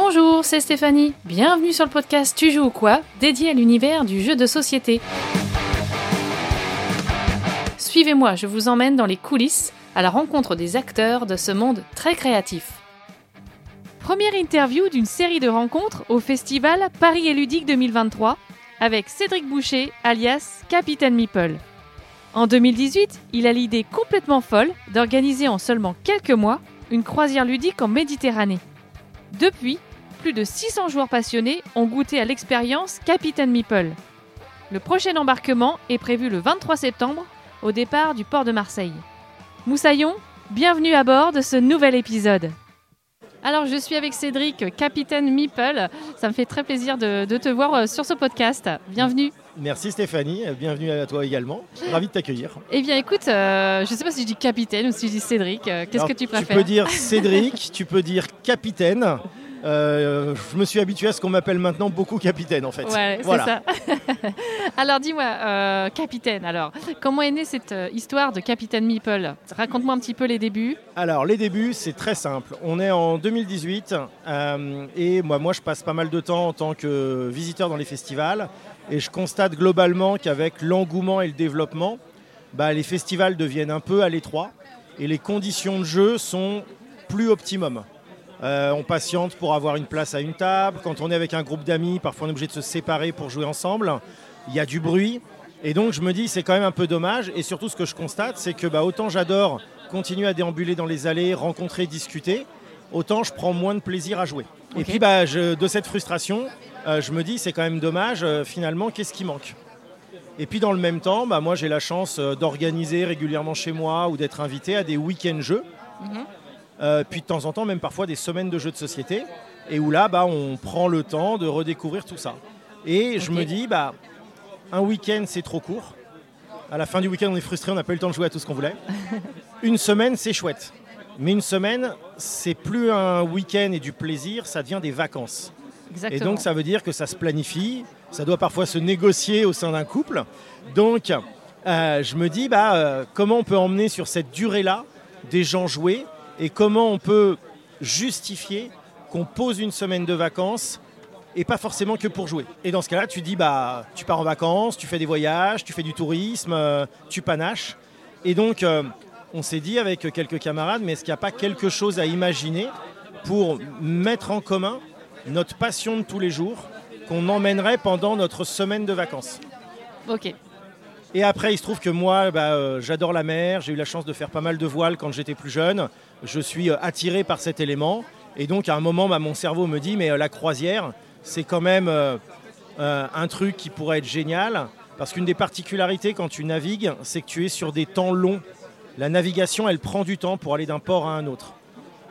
Bonjour, c'est Stéphanie. Bienvenue sur le podcast Tu joues ou quoi, dédié à l'univers du jeu de société. Suivez-moi, je vous emmène dans les coulisses à la rencontre des acteurs de ce monde très créatif. Première interview d'une série de rencontres au festival Paris et Ludique 2023 avec Cédric Boucher, alias Capitaine Meeple. En 2018, il a l'idée complètement folle d'organiser en seulement quelques mois une croisière ludique en Méditerranée. Depuis, plus de 600 joueurs passionnés ont goûté à l'expérience Capitaine Meeple. Le prochain embarquement est prévu le 23 septembre au départ du port de Marseille. Moussaillon, bienvenue à bord de ce nouvel épisode. Alors, je suis avec Cédric, capitaine Meeple. Ça me fait très plaisir de, de te voir euh, sur ce podcast. Bienvenue. Merci Stéphanie, bienvenue à toi également. Ravi de t'accueillir. Eh bien écoute, euh, je ne sais pas si je dis capitaine ou si je dis Cédric. Euh, Qu'est-ce que tu préfères Tu peux dire Cédric, tu peux dire capitaine. Euh, je me suis habitué à ce qu'on m'appelle maintenant beaucoup capitaine en fait. Ouais, c'est ça. alors dis-moi, euh, capitaine, alors, comment est née cette euh, histoire de Capitaine Meeple? Raconte-moi un petit peu les débuts. Alors les débuts, c'est très simple. On est en 2018 et moi, moi je passe pas mal de temps en tant que visiteur dans les festivals et je constate globalement qu'avec l'engouement et le développement, bah, les festivals deviennent un peu à l'étroit et les conditions de jeu sont plus optimum. Euh, on patiente pour avoir une place à une table. Quand on est avec un groupe d'amis, parfois on est obligé de se séparer pour jouer ensemble. Il y a du bruit. Et donc je me dis c'est quand même un peu dommage. Et surtout ce que je constate, c'est que bah, autant j'adore continuer à déambuler dans les allées, rencontrer, discuter, autant je prends moins de plaisir à jouer. Et puis bah, de cette frustration, euh, je me dis c'est quand même dommage, euh, finalement, qu'est-ce qui manque? Et puis dans le même temps, bah, moi j'ai la chance d'organiser régulièrement chez moi ou d'être invité à des week-ends jeux. Mhm. Euh, puis de temps en temps même parfois des semaines de jeux de société, et où là bah, on prend le temps de redécouvrir tout ça. Et je me dis, bah, un week-end c'est trop court. À la fin du week-end on est frustré, on n'a pas eu le temps de jouer à tout ce qu'on voulait. une semaine c'est chouette. Mais une semaine, c'est plus un week-end et du plaisir, ça devient des vacances. Et donc ça veut dire que ça se planifie, ça doit parfois se négocier au sein d'un couple. Donc euh, je me dis, bah, euh, comment on peut emmener sur cette durée-là des gens jouer et comment on peut justifier qu'on pose une semaine de vacances et pas forcément que pour jouer. Et dans ce cas-là, tu dis bah tu pars en vacances, tu fais des voyages, tu fais du tourisme, euh, tu panaches. Et donc euh, on s'est dit avec quelques camarades, mais est-ce qu'il n'y a pas quelque chose à imaginer pour mettre en commun notre passion de tous les jours qu'on emmènerait pendant notre semaine de vacances? Ok. Et après, il se trouve que moi, bah, euh, j'adore la mer. J'ai eu la chance de faire pas mal de voiles quand j'étais plus jeune. Je suis euh, attiré par cet élément. Et donc, à un moment, bah, mon cerveau me dit, mais euh, la croisière, c'est quand même un truc qui pourrait être génial. Parce qu'une des particularités quand tu navigues, c'est que tu es sur des temps longs. La navigation, elle prend du temps pour aller d'un port à un autre.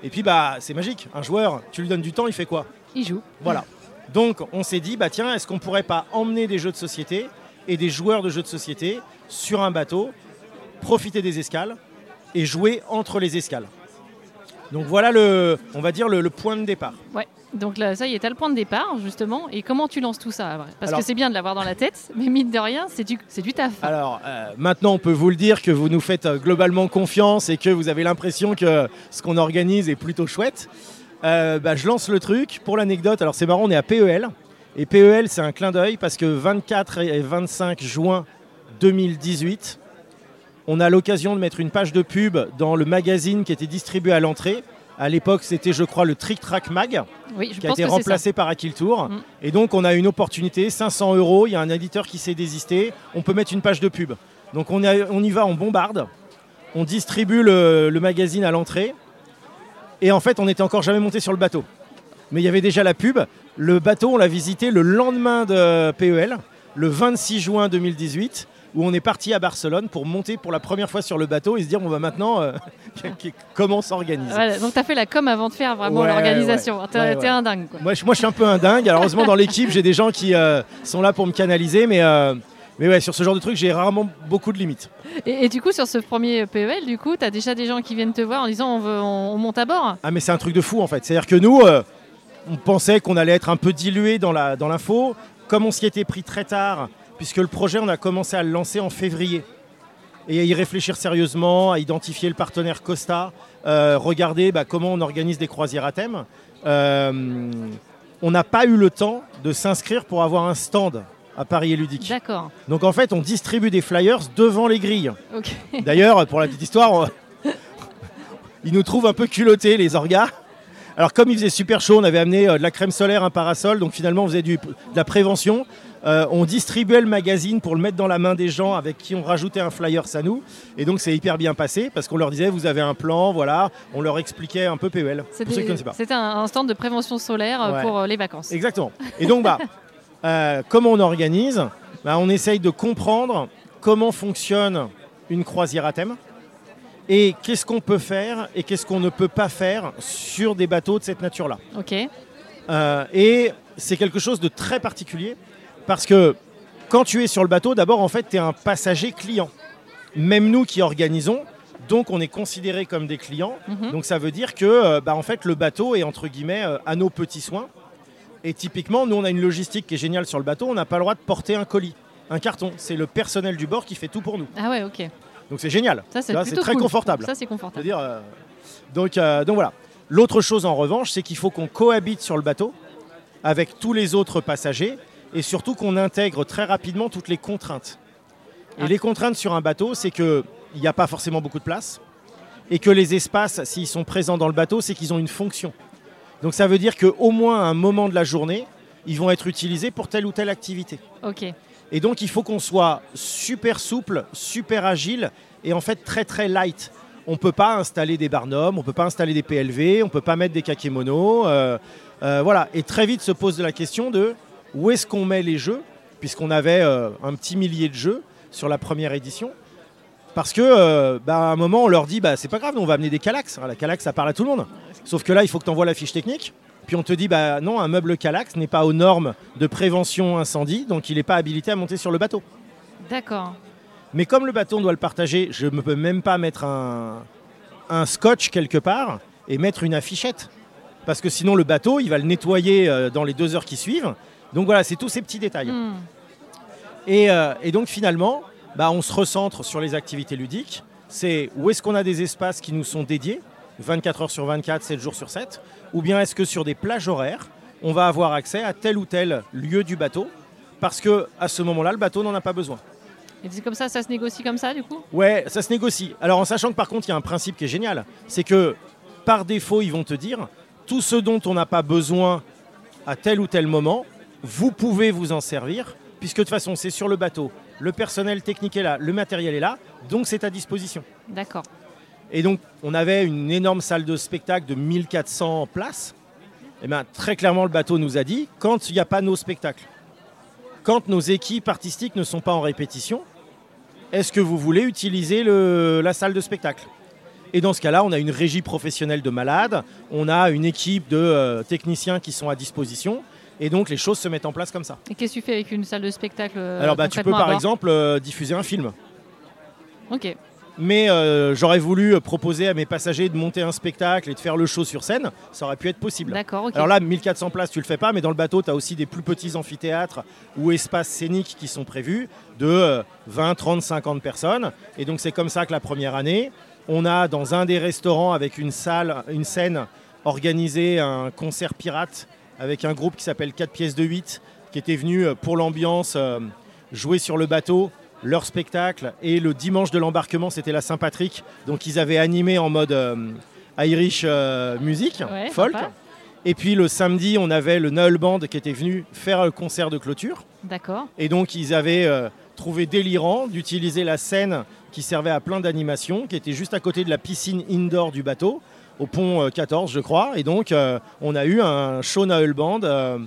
Et puis, bah, c'est magique. Un joueur, tu lui donnes du temps, il fait quoi? Il joue. Voilà. Donc, on s'est dit, bah, tiens, est-ce qu'on pourrait pas emmener des jeux de société et des joueurs de jeux de société sur un bateau, profiter des escales et jouer entre les escales? Donc voilà le, on va dire le, point de départ. Ouais. Donc là, ça y est, tu le point de départ, justement. Et comment tu lances tout ça Parce que c'est bien de l'avoir dans la tête, mais mine de rien, c'est du, du taf. Alors, euh, maintenant, on peut vous le dire que vous nous faites euh, globalement confiance et que vous avez l'impression que ce qu'on organise est plutôt chouette. Euh, bah, je lance le truc. Pour l'anecdote, alors c'est marrant, on est à PEL. Et PEL, c'est un clin d'œil parce que 24 et 25 juin 2018, on a l'occasion de mettre une page de pub dans le magazine qui était distribué à l'entrée. À l'époque, c'était, je crois, le Trick Track Mag, qui a été remplacé par Akil Tour. Mm. Et donc, on a une opportunité, 500 euros, il y a un éditeur qui s'est désisté, on peut mettre une page de pub. Donc, on, on y va, on bombarde, on distribue le, le magazine à l'entrée. Et en fait, on n'était encore jamais monté sur le bateau. Mais il y avait déjà la pub. Le bateau, on l'a visité le lendemain de PEL, le 26 juin 2018 où on est parti à Barcelone pour monter pour la première fois sur le bateau et se dire on va maintenant euh, comment on s'organise. donc tu as fait la com avant de faire vraiment l'organisation. tu es, un dingue. Moi, je, moi, je suis un peu un dingue. Alors, heureusement dans l'équipe j'ai des gens qui euh, sont là pour me canaliser mais euh, mais ouais, sur ce genre de truc, j'ai rarement beaucoup de limites. Et, du coup, sur ce premier PEL, du coup, tu as déjà des gens qui viennent te voir en disant on, veut, on, monte à bord? Ah, mais c'est un truc de fou en fait. C'est-à-dire que nous, on pensait qu'on allait être un peu dilué dans l'info. Dans Comme on s'y était pris très tard, puisque le projet, on a commencé à le lancer en février. Et à y réfléchir sérieusement, à identifier le partenaire Costa. euh, regarder bah, comment on organise des croisières à thème. Euh, on n'a pas eu le temps de s'inscrire pour avoir un stand à Paris et Ludique. D'accord. Donc en fait, on distribue des flyers devant les grilles. D'ailleurs, pour la petite histoire, on- ils nous trouvent un peu culottés, les orgas. Alors comme il faisait super chaud, on avait amené euh, de la crème solaire, un parasol, donc finalement on faisait du- de la prévention. Euh, on distribuait le magazine pour le mettre dans la main des gens avec qui on rajoutait un flyer à nous. Et donc c'est hyper bien passé parce qu'on leur disait vous avez un plan, voilà. On leur expliquait un peu PEL. C'était un, un stand de prévention solaire euh, Ouais. pour euh, les vacances. Exactement. Et donc, bah, euh, comment on organise? Bah, On essaye de comprendre comment fonctionne une croisière à thème et qu'est-ce qu'on peut faire et qu'est-ce qu'on ne peut pas faire sur des bateaux de cette nature-là. Ok. Euh, et c'est quelque chose de très particulier parce que quand tu es sur le bateau, d'abord, en fait, tu es un passager client. Même nous qui organisons, donc on est considéré comme des clients. Mhm. Donc ça veut dire que euh, bah, en fait, le bateau est entre guillemets euh, à nos petits soins. Et typiquement, nous, on a une logistique qui est géniale sur le bateau. On n'a pas le droit de porter un colis, un carton. C'est le personnel du bord qui fait tout pour nous. Ah ouais, ok. Donc c'est génial. Ça, c'est très cool. confortable. Ça, c'est confortable. Euh, donc, euh, donc voilà. L'autre chose en revanche, c'est qu'il faut qu'on cohabite sur le bateau avec tous les autres passagers et surtout qu'on intègre très rapidement toutes les contraintes. Et Ah. les contraintes sur un bateau, c'est qu'il n'y a pas forcément beaucoup de place et que les espaces, s'ils sont présents dans le bateau, c'est qu'ils ont une fonction. Donc ça veut dire qu'au moins à un moment de la journée, ils vont être utilisés pour telle ou telle activité. Ok. Et donc, il faut qu'on soit super souple, super agile et en fait très très light. On ne peut pas installer des barnums, on ne peut pas installer des PLV, on ne peut pas mettre des kakémonos. euh, euh, voilà. Et très vite se pose la question de où est-ce qu'on met les jeux, puisqu'on avait euh, un petit millier de jeux sur la première édition. Parce que, euh, bah, à un moment, on leur dit, bah, c'est pas grave, on va amener des Calax. La Calax, ça parle à tout le monde. Sauf que là, il faut que tu envoies la fiche technique. Puis on te dit, bah non, un meuble Calax n'est pas aux normes de prévention incendie, donc il n'est pas habilité à monter sur le bateau. D'accord. Mais comme le bateau, on doit le partager, je ne peux même pas mettre un, un scotch quelque part et mettre une affichette. Parce que sinon, le bateau, il va le nettoyer euh, dans les deux heures qui suivent. Donc voilà, c'est tous ces petits détails. Hmm. Et, euh, et donc finalement, bah, on se recentre sur les activités ludiques. C'est où est-ce qu'on a des espaces qui nous sont dédiés, 24 heures sur 24, 7 jours sur 7, ou bien est-ce que sur des plages horaires, on va avoir accès à tel ou tel lieu du bateau, parce que à ce moment-là, le bateau n'en a pas besoin. Et c'est comme ça, ça se négocie comme ça, du coup? Ouais, ça se négocie. Alors en sachant que par contre, il y a un principe qui est génial, c'est que par défaut, ils vont te dire tout ce dont on n'a pas besoin à tel ou tel moment, vous pouvez vous en servir, puisque de toute façon, c'est sur le bateau. Le personnel technique est là, le matériel est là, donc c'est à disposition. D'accord. Et donc, on avait une énorme salle de spectacle de 1400 places. Et bien, très clairement, le bateau nous a dit quand il n'y a pas nos spectacles, quand nos équipes artistiques ne sont pas en répétition, est-ce que vous voulez utiliser le- la salle de spectacle? Et dans ce cas-là, on a une régie professionnelle de malades, on a une équipe de euh, techniciens qui sont à disposition, et donc les choses se mettent en place comme ça. Et qu'est-ce que tu fais avec une salle de spectacle euh, Alors, bah, tu peux par exemple euh, diffuser un film. Ok. Mais euh, j'aurais voulu proposer à mes passagers de monter un spectacle et de faire le show sur scène. Ça aurait pu être possible. D'accord, ok. Alors là, 1400 places, tu le fais pas, mais dans le bateau, tu as aussi des plus petits amphithéâtres ou espaces scéniques qui sont prévus de euh, 20, 30, 50 personnes. Et donc, c'est comme ça que la première année, on a dans un des restaurants avec une salle, une scène, organisé un concert pirate avec un groupe qui s'appelle 4 pièces de 8 qui était venu euh, pour l'ambiance euh, jouer sur le bateau leur spectacle. Et le dimanche de l'embarquement c'était la Saint-Patrick. Donc ils avaient animé en mode euh, Irish euh, music Ouais, folk. Sympa. et puis le samedi on avait le Noël Band qui était venu faire le concert de clôture. D'accord. et donc ils avaient euh, trouvé délirant d'utiliser la scène qui servait à plein d'animations, qui était juste à côté de la piscine indoor du bateau, au pont euh, 14 je crois. Et donc euh, on a eu un show Noël Band euh,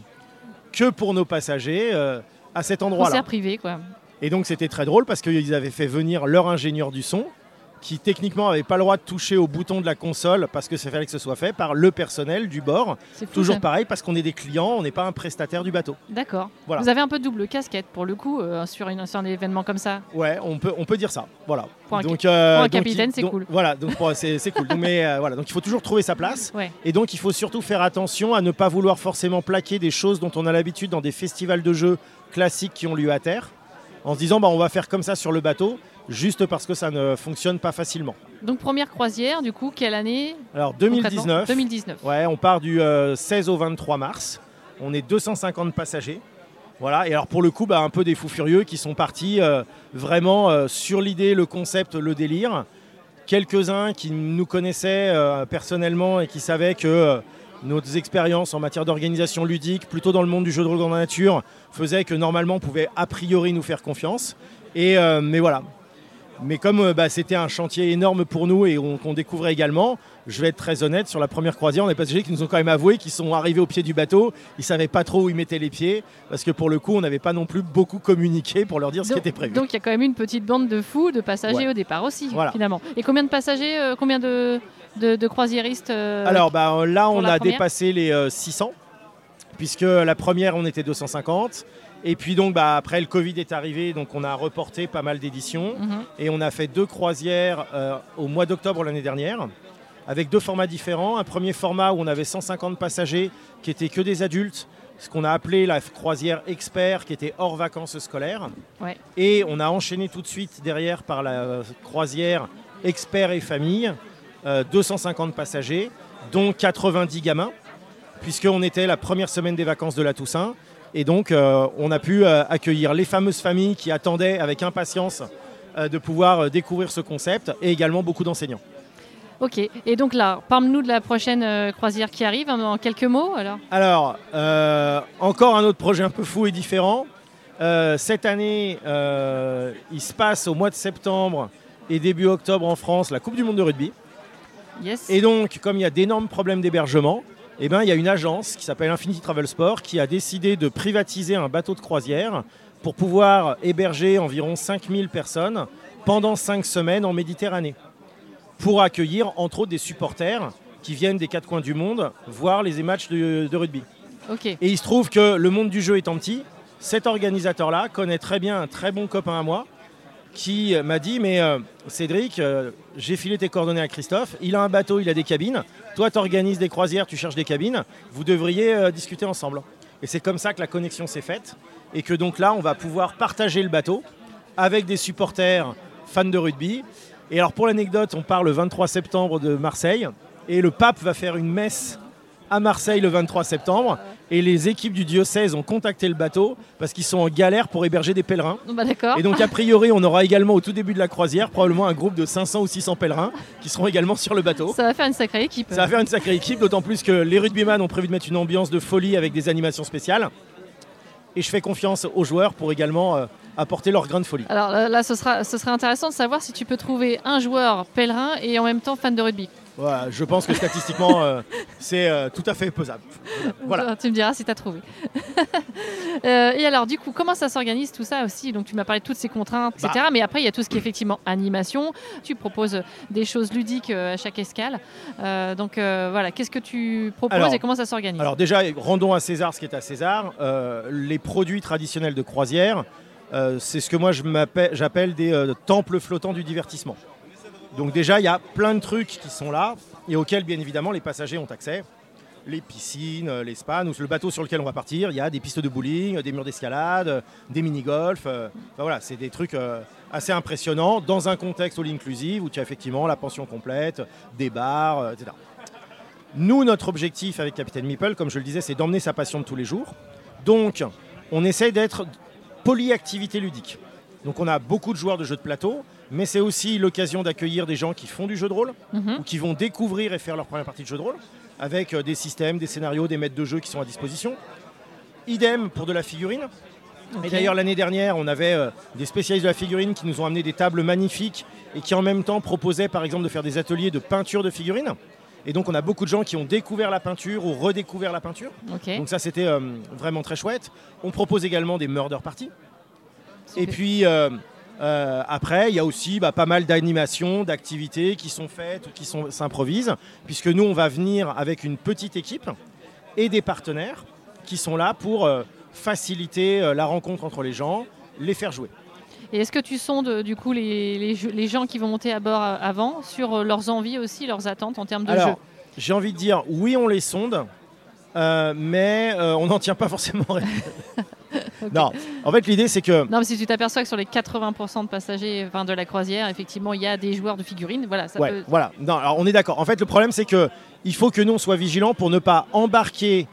que pour nos passagers euh, à cet endroit-là. Concert privé, quoi. Et donc c'était très drôle parce qu'ils avaient fait venir leur ingénieur du son, qui techniquement n'avait pas le droit de toucher au bouton de la console parce que ça fallait que ce soit fait par le personnel du bord. C'est fou, Toujours ça. pareil parce qu'on est des clients, on n'est pas un prestataire du bateau. D'accord. Voilà. Vous avez un peu de double casquette pour le coup euh, sur, une, sur un événement comme ça. Ouais, on peut, on peut dire ça. Voilà. Pour un- donc, euh, pour un capitaine, c'est cool. Voilà, donc c'est c'est cool. Donc, mais euh, voilà, donc il faut toujours trouver sa place. Ouais. Et donc il faut surtout faire attention à ne pas vouloir forcément plaquer des choses dont on a l'habitude dans des festivals de jeux classiques qui ont lieu à terre. En se disant bah, on va faire comme ça sur le bateau, juste parce que ça ne fonctionne pas facilement. Donc première croisière, du coup, quelle année Alors 2019. 2019. Ouais, on part du 16 au 23 mars. On est 250 passagers. Voilà, et alors pour le coup, bah, un peu des fous furieux qui sont partis euh, vraiment euh, sur l'idée, le concept, le délire. Quelques-uns qui nous connaissaient euh, personnellement et qui savaient que nos expériences en matière d'organisation ludique, plutôt dans le monde du jeu de rôle dans la nature, faisaient que normalement on pouvait a priori nous faire confiance. Et, mais voilà, mais comme euh, bah, c'était un chantier énorme pour nous et qu'on découvrait également, je vais être très honnête, sur la première croisière, on a des passagers qui nous ont quand même avoué qu'ils sont arrivés au pied du bateau, ils ne savaient pas trop où ils mettaient les pieds, parce que pour le coup, on n'avait pas non plus beaucoup communiqué pour leur dire ce qui était prévu. Donc il y a quand même une petite bande de fous, de passagers au départ aussi, finalement. Et combien de passagers, euh, combien de, de, croisiéristes euh, Alors bah, là, on a dépassé les 600, puisque la première, on était 250. Et puis donc bah, après le Covid est arrivé, donc on a reporté pas mal d'éditions mhm. et on a fait deux croisières euh, au mois d'octobre l'année dernière avec deux formats différents. Un premier format où on avait 150 passagers qui étaient que des adultes, ce qu'on a appelé la croisière expert qui était hors vacances scolaires. Et on a enchaîné tout de suite derrière par la croisière expert et famille, 250 euh, passagers, dont 90 gamins, puisqu'on était la première semaine des vacances de la Toussaint. Et donc, euh, on a pu euh, accueillir les fameuses familles qui attendaient avec impatience euh, de pouvoir découvrir ce concept et également beaucoup d'enseignants. Ok, et donc là, parle-nous de la prochaine croisière qui arrive en quelques mots alors? Alors, encore un autre projet un peu fou et différent. cette année, il se passe au mois de septembre et début octobre en France la Coupe du Monde de rugby. Yes. Et donc, comme il y a d'énormes problèmes d'hébergement, eh ben, il y a une agence qui s'appelle Infinity Travel Sport qui a décidé de privatiser un bateau de croisière pour pouvoir héberger environ 5000 personnes pendant 5 semaines en Méditerranée, pour accueillir entre autres des supporters qui viennent des quatre coins du monde voir les matchs de, rugby. Et il se trouve que le monde du jeu étant petit, cet organisateur-là connaît très bien un très bon copain à moi qui m'a dit Mais euh, Cédric, euh, j'ai filé tes coordonnées à Christophe, il a un bateau, il a des cabines, toi tu organises des croisières, tu cherches des cabines, vous devriez euh, discuter ensemble. Et c'est comme ça que la connexion s'est faite, et que donc là on va pouvoir partager le bateau avec des supporters fans de rugby. Et alors pour l'anecdote, on part le 23 septembre de Marseille, et le pape va faire une messe à Marseille le 23 septembre. Et les équipes du diocèse ont contacté le bateau parce qu'ils sont en galère pour héberger des pèlerins. Bah, et donc, a priori, on aura également au tout début de la croisière probablement un groupe de 500 ou 600 pèlerins qui seront également sur le bateau. Ça va faire une sacrée équipe. Ça va faire une sacrée équipe, d'autant plus que les rugbyman ont prévu de mettre une ambiance de folie avec des animations spéciales. Et je fais confiance aux joueurs pour également euh, apporter leur grain de folie. Alors là, ce, sera, ce serait intéressant de savoir si tu peux trouver un joueur pèlerin et en même temps fan de rugby je pense que statistiquement, euh, c'est euh, tout à fait posable. Voilà. Tu me diras si tu as trouvé. Euh, et alors, du coup, comment ça s'organise tout ça aussi? Donc, tu m'as parlé de toutes ces contraintes, etc. Bah. Mais après, il y a tout ce qui est effectivement animation. Tu proposes des choses ludiques à chaque escale. donc, voilà, qu'est-ce que tu proposes et comment ça s'organise? Alors, déjà, rendons à César ce qui est à César. les produits traditionnels de croisière, c'est ce que moi j'appelle des temples flottants du divertissement. Donc déjà, il y a plein de trucs qui sont là et auxquels, bien évidemment, les passagers ont accès. Les piscines, euh, les le bateau sur lequel on va partir, il y a des pistes de bowling, des murs d'escalade, euh, des mini-golf. Euh, voilà, c'est des trucs assez impressionnants dans un contexte all inclusive où tu as effectivement la pension complète, des bars, etc. Nous, notre objectif avec Capitaine Meeple, comme je le disais, c'est d'emmener sa passion tous les jours. Donc, on essaie d'être polyactivité ludique. Donc on a beaucoup de joueurs de jeux de plateau, mais c'est aussi l'occasion d'accueillir des gens qui font du jeu de rôle mhm. ou qui vont découvrir et faire leur première partie de jeu de rôle avec euh, des systèmes, des scénarios, des maîtres de jeu qui sont à disposition. Idem pour de la figurine. Et d'ailleurs l'année dernière, on avait euh, des spécialistes de la figurine qui nous ont amené des tables magnifiques et qui en même temps proposaient par exemple de faire des ateliers de peinture de figurines. Et donc on a beaucoup de gens qui ont découvert la peinture ou redécouvert la peinture. Donc ça c'était euh, vraiment très chouette. On propose également des murder parties. Et puis euh, euh, après, il y a aussi bah, pas mal d'animations, d'activités qui sont faites ou qui s'improvisent, puisque nous, on va venir avec une petite équipe et des partenaires qui sont là pour euh, faciliter la rencontre entre les gens, les faire jouer. Et est-ce que tu sondes du coup les, gens qui vont monter à bord avant sur leurs envies aussi, leurs attentes en termes de Alors, J'ai envie de dire oui, on les sonde, mais on n'en tient pas forcément. Non, en fait, l'idée, c'est que Non, mais si tu t'aperçois que sur les 80% de passagers enfin, de la croisière, effectivement, il y a des joueurs de figurines, voilà, ça Ouais, peut. voilà. Non, alors on est d'accord. En fait, le problème, c'est que il faut que nous on soit vigilants pour ne pas embarquer,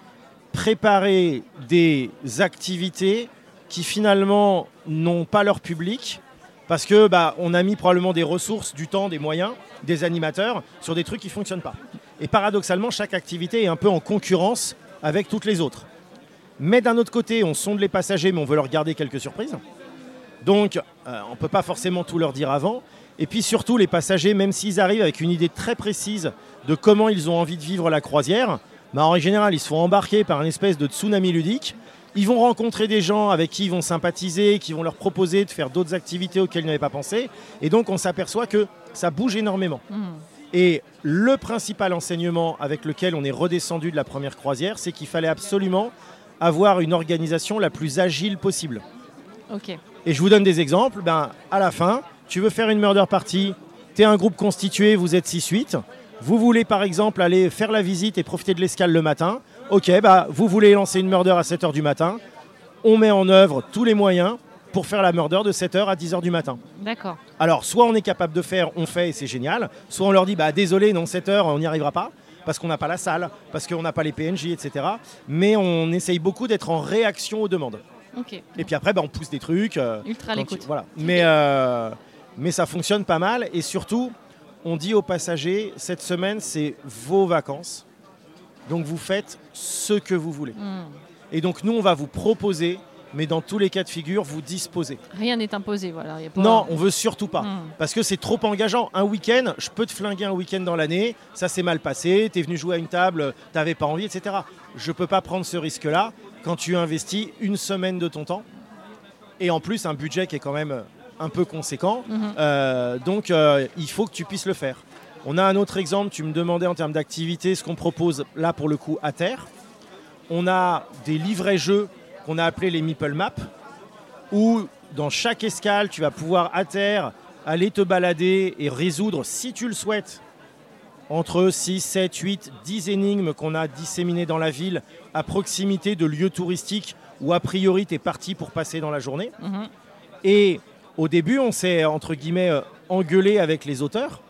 préparer des activités qui finalement n'ont pas leur public, parce que bah, on a mis probablement des ressources, du temps, des moyens, des animateurs sur des trucs qui fonctionnent pas. Et paradoxalement, chaque activité est un peu en concurrence avec toutes les autres. Mais d'un autre côté, on sonde les passagers, mais on veut leur garder quelques surprises. Donc, euh, on ne peut pas forcément tout leur dire avant. Et puis surtout, les passagers, même s'ils arrivent avec une idée très précise de comment ils ont envie de vivre la croisière, bah, en règle générale, ils se font embarquer par une espèce de tsunami ludique. Ils vont rencontrer des gens avec qui ils vont sympathiser, qui vont leur proposer de faire d'autres activités auxquelles ils n'avaient pas pensé. Et donc, on s'aperçoit que ça bouge énormément. Hmm. Et le principal enseignement avec lequel on est redescendu de la première croisière, c'est qu'il fallait absolument avoir une organisation la plus agile possible. Et je vous donne des exemples. Ben, à la fin, tu veux faire une murder party, tu es un groupe constitué, vous êtes 6-8. Vous voulez par exemple aller faire la visite et profiter de l'escale le matin. Ok, bah, vous voulez lancer une murder à 7h du matin. On met en œuvre tous les moyens pour faire la murder de 7h à 10h du matin. D'accord. Alors, soit on est capable de faire, on fait et c'est génial. Soit on leur dit, bah désolé, non, 7h, on n'y arrivera pas. Parce qu'on n'a pas la salle, parce qu'on n'a pas les PNJ, etc. Mais on essaye beaucoup d'être en réaction aux demandes. Ok. Et puis après, bah, on pousse des trucs. euh, Ultra l'écoute. Voilà. Mais, euh, mais ça fonctionne pas mal. Et surtout, on dit aux passagers, cette semaine, c'est vos vacances. Donc vous faites ce que vous voulez. Hmm. Et donc nous, on va vous proposer, mais dans tous les cas de figure, vous disposez. Rien n'est imposé, voilà. y a pas- Non, on veut surtout pas. Hmm. Parce que c'est trop engageant. Un week-end, je peux te flinguer un week-end dans l'année, ça s'est mal passé, tu es venu jouer à une table, t'avais pas envie, etc. Je peux pas prendre ce risque-là quand tu investis une semaine de ton temps. Et en plus, un budget qui est quand même un peu conséquent. Mhm. Euh, donc, euh, il faut que tu puisses le faire. On a un autre exemple, tu me demandais en termes d'activité ce qu'on propose là pour le coup à terre. On a des livrets jeux qu'on a appelés les Meeple Map, où dans chaque escale, tu vas pouvoir à terre aller te balader et résoudre, si tu le souhaites, entre 6, 7, 8, 10 énigmes qu'on a disséminées dans la ville à proximité de lieux touristiques où a priori tu es parti pour passer dans la journée. Mhm. Et au début, on s'est entre guillemets euh, engueulé avec les auteurs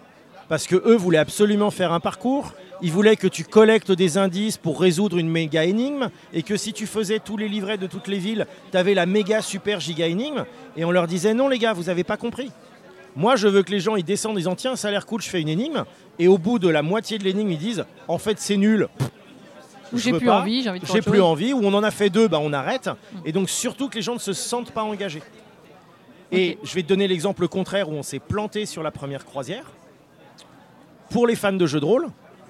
parce que eux voulaient absolument faire un parcours. Ils voulaient que tu collectes des indices pour résoudre une méga énigme et que si tu faisais tous les livrets de toutes les villes, tu avais la méga super giga énigme. Et on leur disait non les gars, vous n'avez pas compris. Moi, je veux que les gens ils descendent en disant tiens, ça a l'air cool, je fais une énigme. Et au bout de la moitié de l'énigme, ils disent en fait c'est nul. Ou j'ai plus pas. envie, j'ai envie de faire J'ai autre plus chose. envie, ou on en a fait deux, bah on arrête. Et donc surtout que les gens ne se sentent pas engagés. Et je vais te donner l'exemple contraire où on s'est planté sur la première croisière. Pour les fans de jeux de rôle,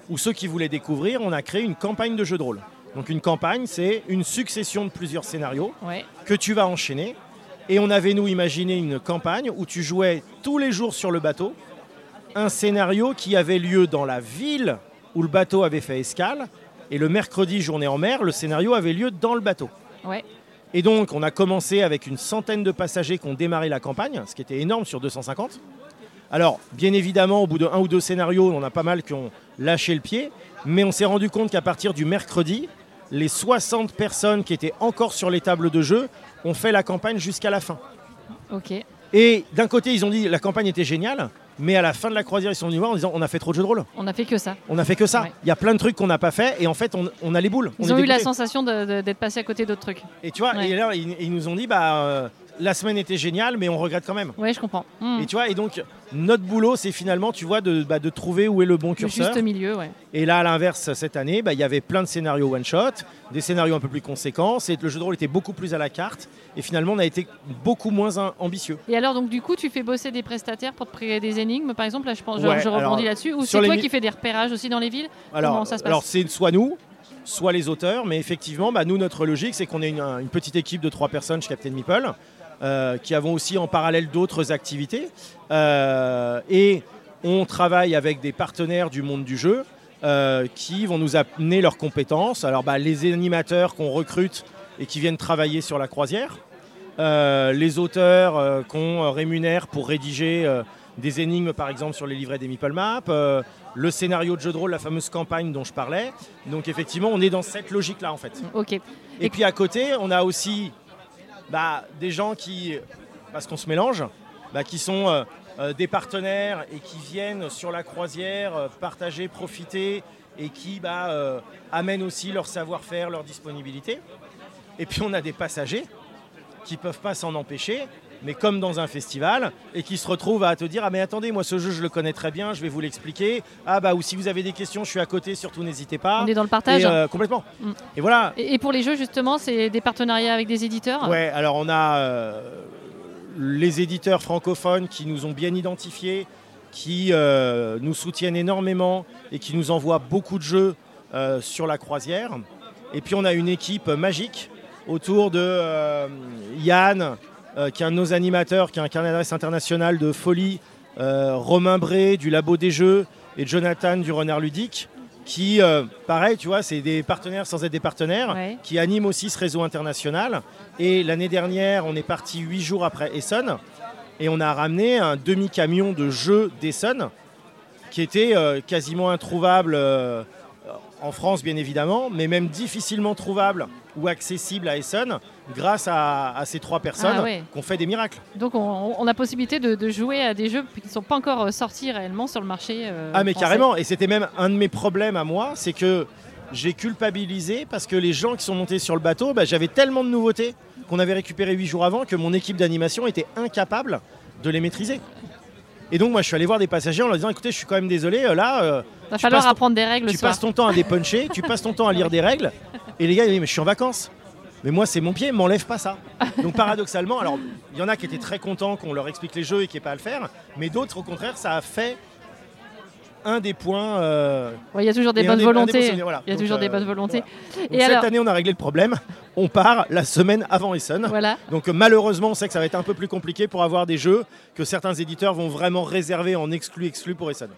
ou ceux qui voulaient découvrir, on a créé une campagne de jeux de rôle. Donc une campagne, c'est une succession de plusieurs scénarios Ouais. que tu vas enchaîner. Et on avait, nous, imaginé une campagne où tu jouais tous les jours sur le bateau un scénario qui avait lieu dans la ville où le bateau avait fait escale. Et le mercredi, journée en mer, le scénario avait lieu dans le bateau. Ouais. Et donc, on a commencé avec une centaine de passagers qui ont démarré la campagne, ce qui était énorme sur 250. Alors, bien évidemment, au bout de un ou deux scénarios, on a pas mal qui ont lâché le pied, mais on s'est rendu compte qu'à partir du mercredi, les 60 personnes qui étaient encore sur les tables de jeu ont fait la campagne jusqu'à la fin. Ok. Et d'un côté, ils ont dit la campagne était géniale, mais à la fin de la croisière, ils sont venus voir en disant on a fait trop de jeux de rôle. On a fait que ça. On a fait que ça. Ouais. Il y a plein de trucs qu'on n'a pas fait, et en fait, on, on a les boules. Ils on ont eu la sensation d'être passés à côté d'autres trucs. Et tu vois, Ouais. et là, ils, ils nous ont dit bah euh, la semaine était géniale, mais on regrette quand même. Ouais, je comprends. Hmm. Et tu vois, et donc notre boulot, c'est finalement, tu vois, de, bah, de trouver où est le bon Le curseur. juste milieu, ouais. Et là, à l'inverse, cette année, bah, il y avait plein de scénarios one shot, des scénarios un peu plus conséquents. C'est le jeu de rôle était beaucoup plus à la carte, et finalement, on a été beaucoup moins ambitieux. Et alors, donc, du coup, tu fais bosser des prestataires pour te créer des énigmes, par exemple? Là, je pense, Ouais, je, rebondis là-dessus. Ou c'est toi qui fais des repérages aussi dans les villes? Alors, Comment ça se passe? alors c'est soit nous, soit les auteurs, mais effectivement, bah, nous, notre logique, c'est qu'on est une, une petite équipe de trois personnes chez Captain Meeple, euh, qui avons aussi en parallèle d'autres activités. Euh, et on travaille avec des partenaires du monde du jeu euh, qui vont nous amener leurs compétences. Alors, bah, les animateurs qu'on recrute et qui viennent travailler sur la croisière, les auteurs qu'on rémunère pour rédiger des énigmes, par exemple, sur les livrets des Meeple Map, euh, le scénario de jeu de rôle, la fameuse campagne dont je parlais. Donc, effectivement, on est dans cette logique-là, en fait. Ok. Et Et- puis à côté, on a aussi bah, des gens qui, parce qu'on se mélange, bah, qui sont euh, euh, des partenaires et qui viennent sur la croisière euh, partager, profiter et qui bah, amènent aussi leur savoir-faire, leur disponibilité. Et puis on a des passagers qui ne peuvent pas s'en empêcher, mais comme dans un festival, et qui se retrouvent à te dire Ah, mais attendez, moi ce jeu je le connais très bien, je vais vous l'expliquer. Ah, bah, ou si vous avez des questions, je suis à côté, surtout n'hésitez pas. On est dans le partage. Et, euh, complètement. Mm. Et voilà. Et, et pour les jeux, justement, c'est des partenariats avec des éditeurs? Ouais, alors on a euh, les éditeurs francophones qui nous ont bien identifiés, qui euh, nous soutiennent énormément et qui nous envoient beaucoup de jeux sur la croisière. Et puis on a une équipe magique autour de Yann, euh, qui est un de nos animateurs, qui est un carnet d'adresse international de folie, euh, Romain Bré du Labo des Jeux et Jonathan du Renard Ludique, qui, euh, pareil, tu vois, c'est des partenaires sans être des partenaires, Ouais. qui animent aussi ce réseau international. Et l'année dernière, on est parti huit jours après Essonne et on a ramené un demi-camion de jeux d'Essonne qui était quasiment introuvable en France, bien évidemment, mais même difficilement trouvable ou accessible à Essonne grâce à, à ces trois personnes Ah ouais. qui ont fait des miracles. Donc on, on a possibilité de, de jouer à des jeux qui ne sont pas encore euh, sortis réellement sur le marché. euh, Ah mais français. carrément, et c'était même un de mes problèmes à moi, c'est que j'ai culpabilisé parce que les gens qui sont montés sur le bateau, bah, j'avais tellement de nouveautés qu'on avait récupéré huit jours avant que mon équipe d'animation était incapable de les maîtriser. Et donc moi je suis allé voir des passagers en leur disant écoutez je suis quand même désolé euh, là euh, Va tu falloir passes ton- apprendre des règles tu soir. passes ton temps à dépuncher, tu passes ton temps à lire des règles et les gars ils disent mais je suis en vacances. Mais moi c'est mon pied, m'enlève pas ça. Donc paradoxalement, alors il y en a qui étaient très contents qu'on leur explique les jeux et qui n'aient pas à le faire, mais d'autres au contraire ça a fait un des points euh, Ouais, Il y a toujours des bonnes volontés. voilà. Il y a Donc, toujours des euh, bonnes volontés. Et cette alors, année, on a réglé le problème. On part la semaine avant Essen. voilà. Donc malheureusement, on sait que ça va être un peu plus compliqué pour avoir des jeux que certains éditeurs vont vraiment réserver en exclu exclu pour Essen.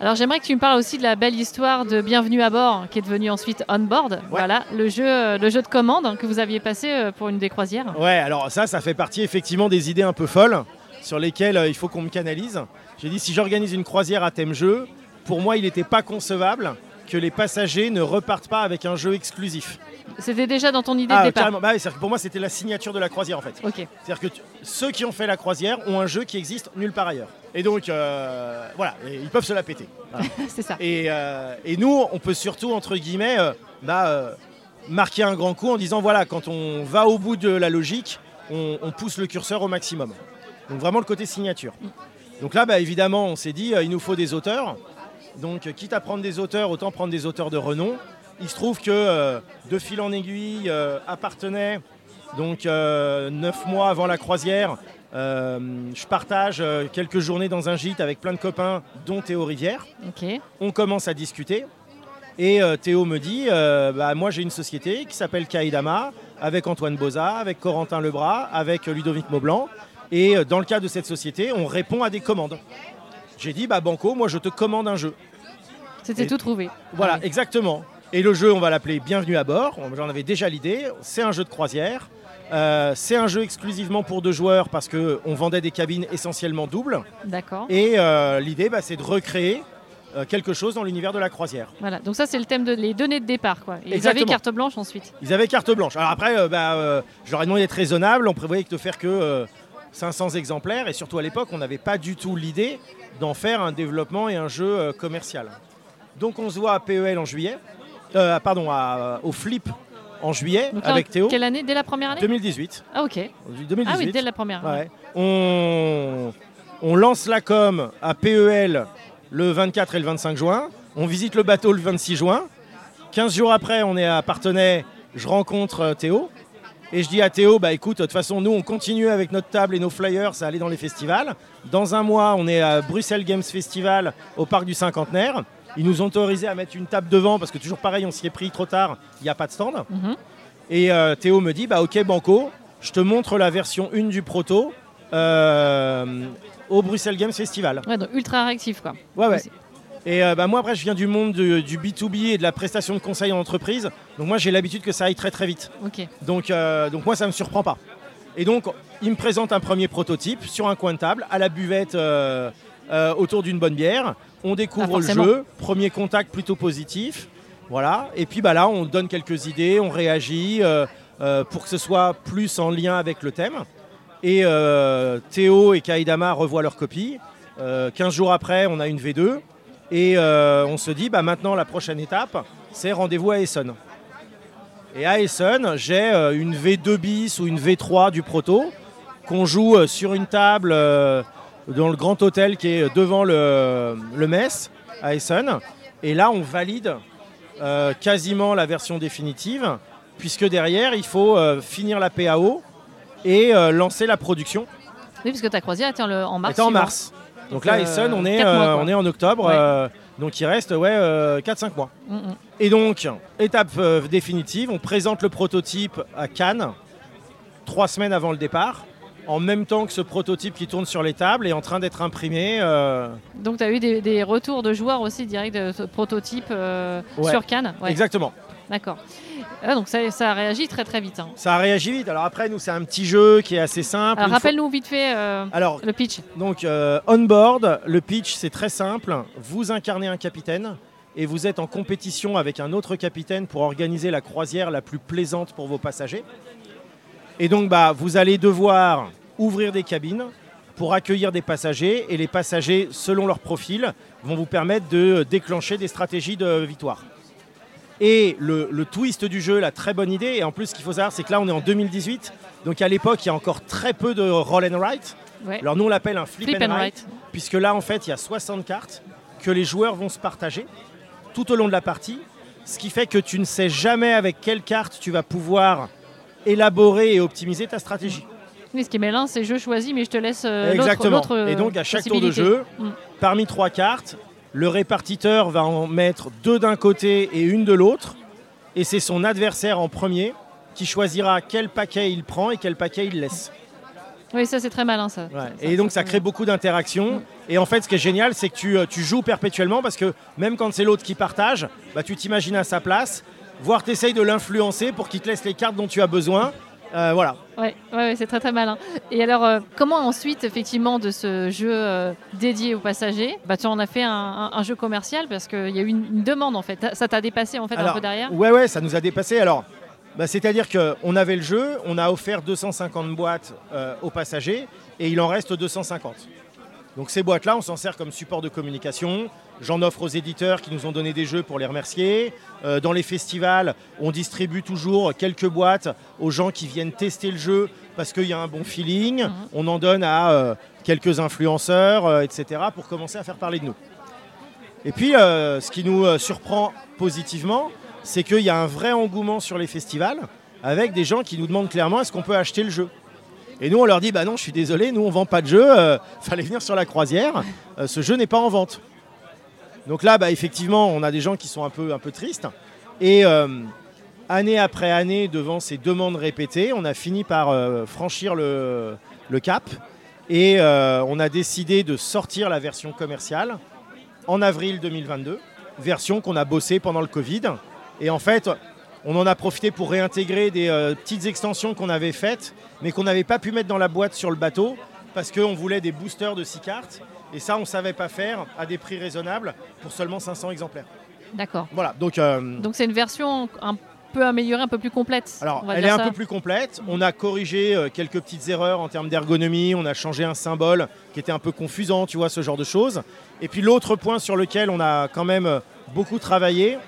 Alors j'aimerais que tu me parles aussi de la belle histoire de Bienvenue à bord, qui est devenue ensuite On Board. Voilà, le jeu, euh, le jeu de commande que vous aviez passé pour une des croisières. Ouais, alors ça, ça fait partie effectivement des idées un peu folles sur lesquelles euh, il faut qu'on me canalise. J'ai dit si j'organise une croisière à thème jeu, pour moi, il n'était pas concevable que les passagers ne repartent pas avec un jeu exclusif. C'était déjà dans ton idée Ah, de départ. carrément. Bah oui, c'est-à-dire que pour moi, c'était la signature de la croisière en fait. C'est-à-dire que tu- ceux qui ont fait la croisière ont un jeu qui existe nulle part ailleurs. Et donc, euh, voilà, et ils peuvent se la péter. Voilà. C'est ça. et, euh, et nous, on peut surtout, entre guillemets, euh, bah, marquer un grand coup en disant, voilà, quand on va au bout de la logique, on, on pousse le curseur au maximum. Donc vraiment le côté signature. Donc là, bah, évidemment, on s'est dit, euh, il nous faut des auteurs. Donc, euh, quitte à prendre des auteurs, autant prendre des auteurs de renom. Il se trouve que euh, De fil en aiguille appartenait, donc neuf mois avant la croisière, je partage quelques journées dans un gîte avec plein de copains, dont Théo Rivière. On commence à discuter. Et euh, Théo me dit, euh, bah, moi j'ai une société qui s'appelle Kaidama, avec Antoine Boza, avec Corentin Lebras, avec Ludovic Maublanc. Et euh, dans le cadre de cette société, on répond à des commandes. J'ai dit, bah Banco, moi je te commande un jeu. C'était tout trouvé. Voilà, Ouais. exactement. Et le jeu, on va l'appeler Bienvenue à bord. J'en avais déjà l'idée. C'est un jeu de croisière. Euh, c'est un jeu exclusivement pour deux joueurs parce qu'on vendait des cabines essentiellement doubles. D'accord. Et euh, l'idée, bah, c'est de recréer euh, quelque chose dans l'univers de la croisière. Voilà. Donc ça c'est le thème de les données de départ quoi. Et ils avaient carte blanche ensuite. Ils avaient carte blanche. Alors après, bah, je leur ai demandé d'être raisonnable. On prévoyait de faire que 500 exemplaires. Et surtout à l'époque, on n'avait pas du tout l'idée d'en faire un développement et un jeu euh, commercial. Donc on se voit à PEL en juillet. Euh, pardon, à- au Flip en juillet là, avec Théo. Quelle année? Dès la première année? 2018. Ah ok. 2018. Ah oui, dès la première. Ouais. On, on lance la com à PEL le 24 et le 25 juin. On visite le bateau le 26 juin. 15 jours après, on est à Partenay. Je rencontre euh, Théo. Et je dis à Théo, bah écoute, de toute façon, nous, on continue avec notre table et nos flyers à aller dans les festivals. Dans un mois, on est à Bruxelles Games Festival au Parc du Cinquantenaire. Ils nous ont autorisé à mettre une table devant parce que toujours pareil, on s'y est pris trop tard, il n'y a pas de stand. Mhm. Et euh, Théo me dit, bah ok Banco, je te montre la version 1 du proto euh, au Bruxelles Games Festival. Ouais, donc ultra réactif quoi. Ouais, ouais. Et euh, bah, moi après je viens du monde du, du B2B et de la prestation de conseil en entreprise. Donc moi j'ai l'habitude que ça aille très très vite. Donc, euh, donc moi ça me surprend pas. Et donc il me présente un premier prototype sur un coin de table à la buvette euh, autour d'une bonne bière. On Ah, découvre le forcément. jeu, premier contact plutôt positif. Voilà. Et puis bah là on donne quelques idées, on réagit. pour que ce soit plus en lien avec le thème. Et Théo et Kaidama revoient leur copie. 15 jours après, on a une V2. Et on se dit, bah, maintenant, la prochaine étape, c'est rendez-vous à Essen. Et à Essen, j'ai une V2 bis ou une V3 du proto qu'on joue sur une table dans le grand hôtel qui est devant le, le Metz à Essen. Et là, on valide euh, quasiment la version définitive, puisque derrière, il faut euh, finir la PAO et euh, lancer la production. Oui, parce que ta croisière était en mars. Était en mars. Donc, là, Essen, on est, on est en octobre. donc il reste ouais, 4-5 mois. Mm, mm. Et donc, étape définitive, on présente le prototype à Cannes, trois semaines avant le départ en même temps que ce prototype qui tourne sur les tables est en train d'être imprimé. Euh. Donc tu as eu des, retours de joueurs aussi directs de ce prototype euh, sur Cannes Exactement. D'accord. Ah, donc ça, ça, a réagi très très vite. Hein. Ça a réagi vite. Alors après, nous, c'est un petit jeu qui est assez simple. rappelle-nous vite fait euh, Alors, le pitch. Donc, on board, le pitch, c'est très simple. Vous incarnez un capitaine et vous êtes en compétition avec un autre capitaine pour organiser la croisière la plus plaisante pour vos passagers. Et donc, bah, vous allez devoir ouvrir des cabines pour accueillir des passagers et les passagers, selon leur profil, vont vous permettre de déclencher des stratégies de victoire. Et le, twist du jeu, la très bonne idée, et en plus ce qu'il faut savoir, c'est que là on est en 2018, donc à l'époque il y a encore très peu de roll and write. Alors nous on l'appelle un flip, and, write, puisque là en fait il y a 60 cartes que les joueurs vont se partager tout au long de la partie, ce qui fait que tu ne sais jamais avec quelle carte tu vas pouvoir élaborer et optimiser ta stratégie. Oui, ce qui est malin, c'est je choisis, mais je te laisse euh, Exactement. et donc à chaque tour de jeu, mm. parmi trois cartes, le répartiteur va en mettre deux d'un côté et une de l'autre, et c'est son adversaire en premier qui choisira quel paquet il prend et quel paquet il laisse. Oui, ça c'est très malin ça. et donc ça crée beaucoup d'interactions. Et en fait, ce qui est génial, c'est que tu, euh, tu, joues perpétuellement parce que même quand c'est l'autre qui partage, bah, tu t'imagines à sa place, voire tu essayes de l'influencer pour qu'il te laisse les cartes dont tu as besoin. Euh, voilà. Ouais, ouais, c'est très très malin. Et alors, euh, comment ensuite, effectivement, de ce jeu euh, dédié aux passagers, bah, tu en as fait un, jeu commercial parce qu'il y a eu une, demande en fait. Ça t'a dépassé en fait un peu derrière? Ouais, ouais, ça nous a dépassé. Alors, bah, c'est-à-dire qu'on avait le jeu, on a offert 250 boîtes aux passagers et il en reste 250. Donc ces boîtes-là, on s'en sert comme support de communication. J'en offre aux éditeurs qui nous ont donné des jeux pour les remercier. Euh, dans les festivals, on distribue toujours quelques boîtes aux gens qui viennent tester le jeu parce qu'il y a un bon feeling. Mhm. On en donne à euh, quelques influenceurs, euh, etc., pour commencer à faire parler de nous. Et puis, ce qui nous surprend positivement, c'est qu'il y a un vrai engouement sur les festivals avec des gens qui nous demandent clairement est-ce qu'on peut acheter le jeu? Et nous, on leur dit, bah non, je suis désolé, nous, on vend pas de jeu, euh, fallait venir sur la croisière, euh, ce jeu n'est pas en vente. Donc là, bah, effectivement, on a des gens qui sont un peu, un peu tristes. Et euh, année après année, devant ces demandes répétées, on a fini par franchir le, le, cap. Et on a décidé de sortir la version commerciale en avril 2022, version qu'on a bossée pendant le Covid. Et en fait, on en a profité pour réintégrer des euh, petites extensions qu'on avait faites, mais qu'on n'avait pas pu mettre dans la boîte sur le bateau, parce qu'on voulait des boosters de 6 cartes. Et ça, on ne savait pas faire à des prix raisonnables pour seulement 500 exemplaires. D'accord. Voilà, donc... Euh, donc c'est une version un peu améliorée, un peu plus complète. Alors, elle est un peu plus complète. On a corrigé euh, quelques petites erreurs en termes d'ergonomie. On a changé un symbole qui était un peu confusant, tu vois, ce genre de choses. Et puis l'autre point sur lequel on a quand même beaucoup travaillé,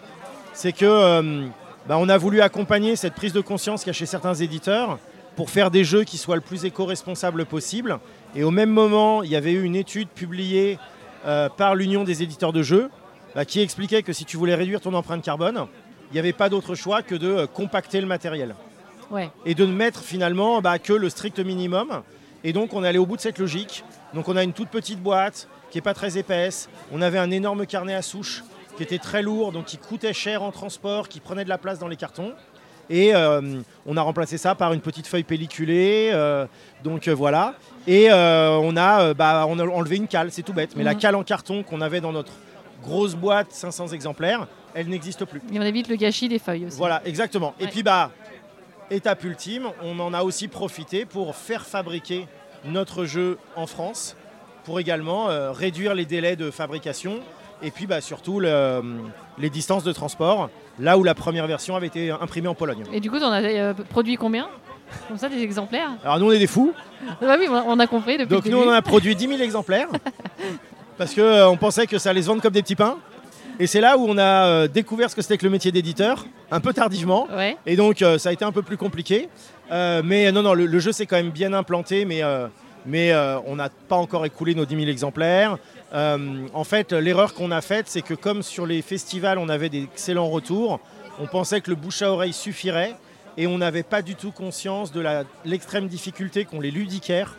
c'est que bah, on a voulu accompagner cette prise de conscience qu'il y a chez certains éditeurs pour faire des jeux qui soient le plus éco-responsables possible. Et au même moment, il y avait eu une étude publiée euh, par l'Union des éditeurs de jeux bah, qui expliquait que si tu voulais réduire ton empreinte carbone, il n'y avait pas d'autre choix que de euh, compacter le matériel. Et de ne mettre finalement bah, que le strict minimum. Et donc on allait au bout de cette logique. Donc on a une toute petite boîte qui n'est pas très épaisse. On avait un énorme carnet à souche qui était très lourd, donc qui coûtait cher en transport, qui prenait de la place dans les cartons. Et euh, on a remplacé ça par une petite feuille pelliculée. Euh, donc euh, voilà. Et on, a, bah, on a enlevé une cale, c'est tout bête. Mais la mhm. cale en carton qu'on avait dans notre grosse boîte, 500 exemplaires, elle n'existe plus. Et on évite le gâchis des feuilles aussi. Voilà, exactement. Et puis, bah, étape ultime, on en a aussi profité pour faire fabriquer notre jeu en France, pour également réduire les délais de fabrication Et puis bah, surtout le- les distances de transport, là où la première version avait été imprimée en Pologne. Et du coup, tu en as euh, produit combien? Comme ça, des exemplaires Alors nous on est des fous, Ah oui, on a compris depuis donc nous on en a produit 10 000 exemplaires, parce qu'on pensait que ça allait se vendre comme des petits pains. Et c'est là où on a euh, découvert ce que c'était que le métier d'éditeur, un peu tardivement. Ouais. Et donc euh, ça a été un peu plus compliqué. Euh, mais non, non, le, le jeu s'est quand même bien implanté, mais, euh, mais euh, on n'a pas encore écoulé nos 10 000 exemplaires. Euh, en fait, l'erreur qu'on a faite, c'est que comme sur les festivals, on avait d'excellents retours, on pensait que le bouche à oreille suffirait et on n'avait pas du tout conscience de l'extrême difficulté qu'ont les ludicaires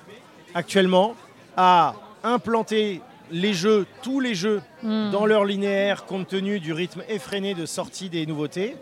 actuellement à implanter les jeux, tous les jeux, Hmm. dans leur linéaire compte tenu du rythme effréné de sortie des nouveautés,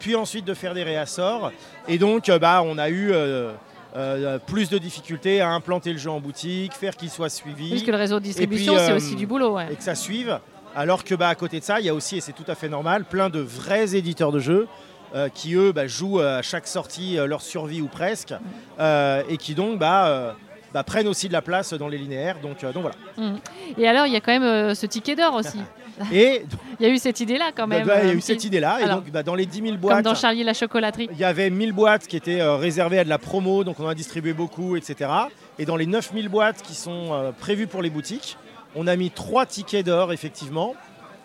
puis ensuite de faire des réassorts. Et donc, euh, bah, on a eu euh, euh, plus de difficultés à implanter le jeu en boutique, faire qu'il soit suivi Puisque le réseau de distribution, c'est euh, aussi du boulot. Ouais. et que ça suive. Alors que bah, à côté de ça, il y a aussi, et c'est tout à fait normal, plein de vrais éditeurs de jeux euh, qui, eux, bah, jouent à chaque sortie euh, leur survie ou presque, euh, et qui donc bah, bah, prennent aussi de la place dans les linéaires. Donc, euh, donc voilà. Hmm. Et alors, il y a quand même euh, ce ticket d'or aussi. Et Il y a eu cette idée-là quand bah, même. bah, il y a un eu cette idée-là, et donc bah, dans les 10 000 Comme boîtes. dans Charlie la chocolaterie. Il y avait 1000 boîtes qui étaient euh, réservées à de la promo, donc on en a distribué beaucoup, etc. Et dans les 9000 boîtes qui sont euh, prévues pour les boutiques, on a mis trois tickets d'or, effectivement,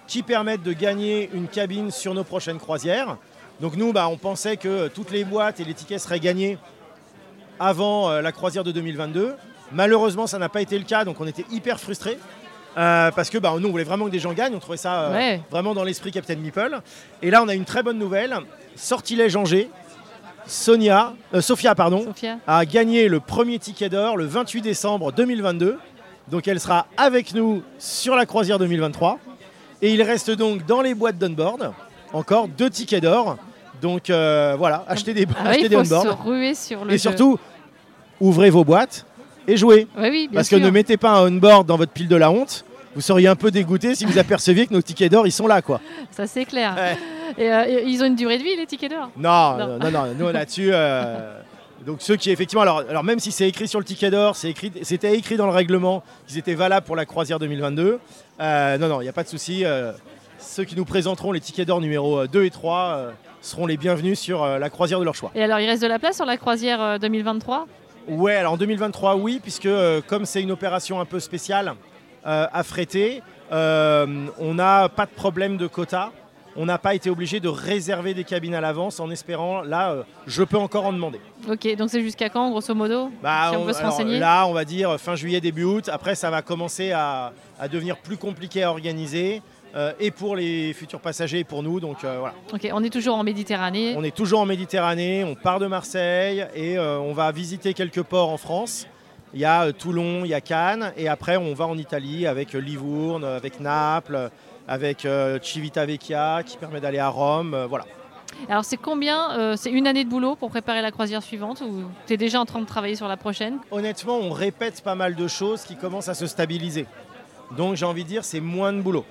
qui permettent de gagner une cabine sur nos prochaines croisières. Donc nous, bah, on pensait que toutes les boîtes et les tickets seraient gagnés avant euh, la croisière de 2022. Malheureusement, ça n'a pas été le cas, donc on était hyper frustrés. euh, parce que bah, nous, on voulait vraiment que des gens gagnent, on trouvait ça euh, Ouais. vraiment dans l'esprit Captain Meeple. Et là, on a une très bonne nouvelle. Sortilège Angers, Sonia, euh, Sophia pardon, Sophia a gagné le premier ticket d'or le 28 décembre 2022. Donc elle sera avec nous sur la croisière 2023. Et il reste donc dans les boîtes d'onboard encore deux tickets d'or. Donc voilà, achetez des, Ah achetez il des se ruer sur le Et jeu. surtout, ouvrez vos boîtes et jouez. Ouais, oui, bien Parce sûr. que ne mettez pas un onboard dans votre pile de la honte. Vous seriez un peu dégoûté si vous aperceviez que nos tickets d'or, ils sont là, quoi. Ça, c'est clair. Ouais. Et, euh, ils ont une durée de vie, les tickets d'or? Non, Non. non, non, nous là-dessus. euh, donc ceux qui effectivement, alors, alors même si c'est écrit sur le ticket d'or, c'était écrit dans le règlement qu'ils étaient valables pour la croisière 2022. euh, non, non, il n'y a pas de souci. euh, ceux qui nous présenteront les tickets d'or numéro 2 et 3 euh, seront les bienvenus sur euh, la croisière de leur choix. Et alors, il reste de la place sur la croisière euh, 2023 Ouais, alors en 2023, oui, puisque euh, comme c'est une opération un peu spéciale euh, à fréter, euh, on n'a pas de problème de quota. On n'a pas été obligé de réserver des cabines à l'avance en espérant, là, euh, je peux encore en demander. Ok, donc c'est jusqu'à quand, grosso modo Bah, Si on peut se alors, renseigner? Là, on va dire fin juillet, début août. Après, ça va commencer à, à devenir plus compliqué à organiser, euh, et pour les futurs passagers et pour nous. Donc euh, voilà. Ok, on est toujours en Méditerranée. On est toujours en Méditerranée, on part de Marseille et euh, on va visiter quelques ports en France. Il y a Toulon, il y a Cannes, et après on va en Italie avec Livourne, avec Naples, avec Civitavecchia qui permet d'aller à Rome. voilà. Alors, c'est combien euh, C'est une année de boulot pour préparer la croisière suivante ou tu es déjà en train de travailler sur la prochaine? Honnêtement, on répète pas mal de choses qui commencent à se stabiliser. Donc j'ai envie de dire, c'est moins de boulot.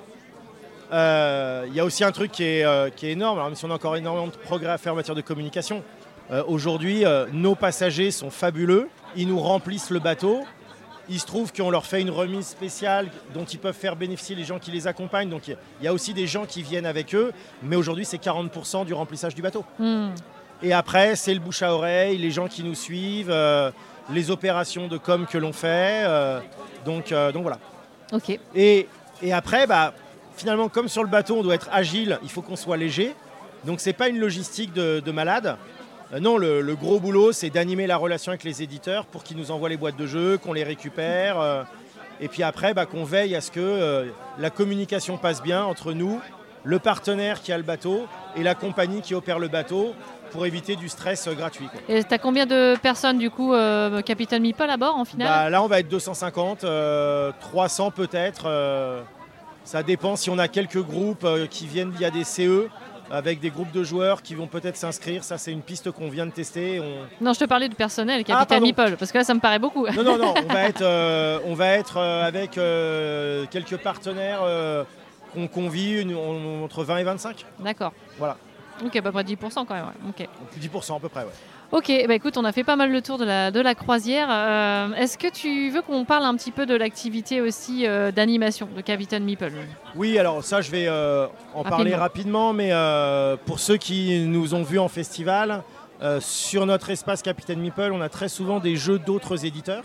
Euh, Il y a aussi un truc qui est, euh, qui est énorme, alors même si on a encore énormément de progrès à faire en matière de communication. euh, Aujourd'hui, euh, nos passagers sont fabuleux, ils nous remplissent le bateau. Il se trouve qu'on leur fait une remise spéciale dont ils peuvent faire bénéficier les gens qui les accompagnent. Donc il y a aussi des gens qui viennent avec eux, mais aujourd'hui c'est 40% du remplissage du bateau. Hmm. Et après, c'est le bouche à oreille, les gens qui nous suivent, euh, les opérations de com que l'on fait. euh, donc, euh, donc voilà. Et, et après, bah, finalement, comme sur le bateau, on doit être agile, il faut qu'on soit léger. Donc c'est pas une logistique de, de malade. Euh, non, le, le gros boulot, c'est d'animer la relation avec les éditeurs pour qu'ils nous envoient les boîtes de jeux, qu'on les récupère. euh, et puis après, bah, qu'on veille à ce que euh, la communication passe bien entre nous, le partenaire qui a le bateau et la compagnie qui opère le bateau pour éviter du stress gratuit. quoi. Et t'as combien de personnes, du coup, Capitaine Meeple à bord en finale? Bah, là, on va être 250, euh, 300 peut-être. Ça dépend si on a quelques groupes euh, qui viennent via des CE, avec des groupes de joueurs qui vont peut-être s'inscrire. Ça, c'est une piste qu'on vient de tester. On- Non, je te parlais du personnel, Ah, Capitaine pardon. Meeple, parce que là, ça me paraît beaucoup. Non, non, non, on va être, euh, on va être euh, avec euh, quelques partenaires qu'on convie une- on- entre 20 et 25. D'accord. Voilà. Ok, à peu près 10% quand même. ouais. Ok. 10% à peu près, ouais. Ok, bah écoute, on a fait pas mal le tour de la, de la croisière. Euh, Est-ce que tu veux qu'on parle un petit peu de l'activité aussi euh, d'animation de Captain Meeple? Oui, alors ça, je vais euh, en parler rapidement, mais pour ceux qui nous ont vus en festival, sur notre espace Capitaine Meeple, on a très souvent des jeux d'autres éditeurs,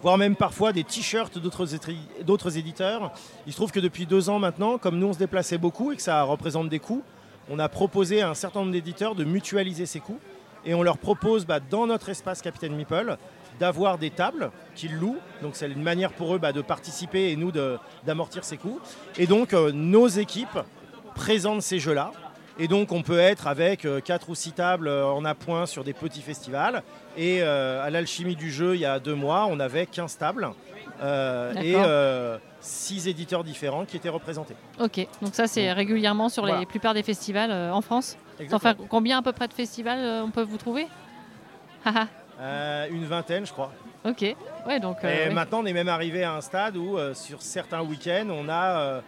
voire même parfois des t-shirts d'autres éditeurs. Il se trouve que depuis deux ans maintenant, comme nous on se déplaçait beaucoup et que ça représente des coûts, on a proposé à un certain nombre d'éditeurs de mutualiser ces coûts et on leur propose bah, dans notre espace Capitaine Meeple d'avoir des tables qu'ils louent. Donc c'est une manière pour eux bah, de participer et nous d'amortir ces coûts. Et donc euh, nos équipes présentent ces jeux-là. Et donc on peut être avec 4 ou 6 tables euh, en appoint sur des petits festivals. Et euh, à l'alchimie du jeu, il y a deux mois, on avait 15 tables euh, et D'accord. 6 éditeurs différents qui étaient représentés. Ok, donc ça c'est régulièrement sur Voilà. les plupart des festivals euh, en France? Sans faire combien à peu près de festivals euh, on peut vous trouver Euh, une vingtaine, je crois. Ok, ouais donc. euh, Et ouais. maintenant, on est même arrivé à un stade où, sur certains week-ends, on a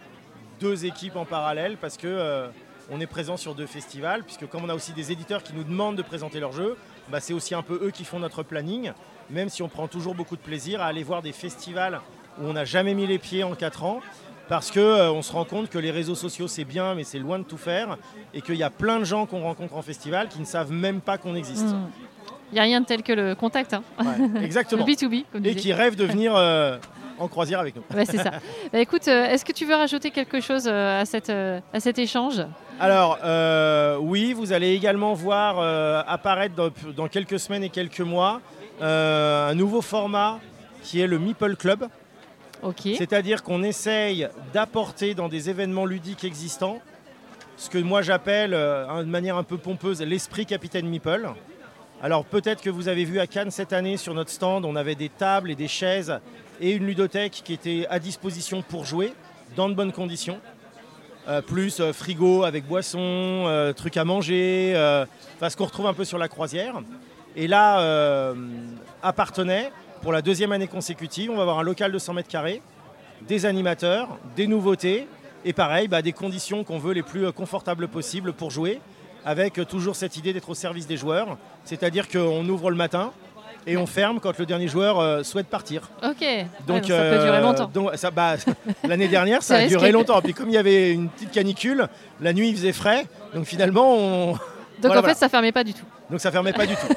deux équipes en parallèle parce que on est présent sur deux festivals. Puisque comme on a aussi des éditeurs qui nous demandent de présenter leurs jeux, bah, c'est aussi un peu eux qui font notre planning. Même si on prend toujours beaucoup de plaisir à aller voir des festivals où on n'a jamais mis les pieds en quatre ans. Parce qu'on on se rend compte que les réseaux sociaux c'est bien, mais c'est loin de tout faire, et qu'il y a plein de gens qu'on rencontre en festival qui ne savent même pas qu'on existe. Hmm. Il n'y a rien de tel que le contact, hein. Ouais, le exactement. B2B, comme Et qui rêvent de venir euh, en croisière avec nous. Ouais, c'est ça. Bah, écoute, euh, est-ce que tu veux rajouter quelque chose euh, à, cette, euh, à cet échange? Alors, euh, oui, vous allez également voir euh, apparaître dans, dans quelques semaines et quelques mois euh, un nouveau format qui est le Meeple Club. C'est-à-dire qu'on essaye d'apporter dans des événements ludiques existants ce que moi j'appelle, euh, de manière un peu pompeuse, l'esprit Capitaine Meeple. Alors peut-être que vous avez vu à Cannes cette année sur notre stand, on avait des tables et des chaises et une ludothèque qui était à disposition pour jouer dans de bonnes conditions. Euh, plus euh, frigo avec boissons, euh, trucs à manger, ce qu'on retrouve un peu sur la croisière. Et là, à Partenay, pour la deuxième année consécutive, on va avoir un local de 100 mètres carrés, des animateurs, des nouveautés, et pareil, bah, des conditions qu'on veut les plus euh, confortables possibles pour jouer, avec euh, toujours cette idée d'être au service des joueurs, c'est-à-dire qu'on ouvre le matin et on ferme quand le dernier joueur euh, souhaite partir. Ok. Donc, donc ça peut durer euh, longtemps. donc, ça, bah, L'année dernière, ça a duré longtemps. Puis comme il y avait une petite canicule, la nuit il faisait frais, donc finalement on... Donc voilà, en voilà. fait, ça fermait pas du tout. Donc ça fermait pas du tout.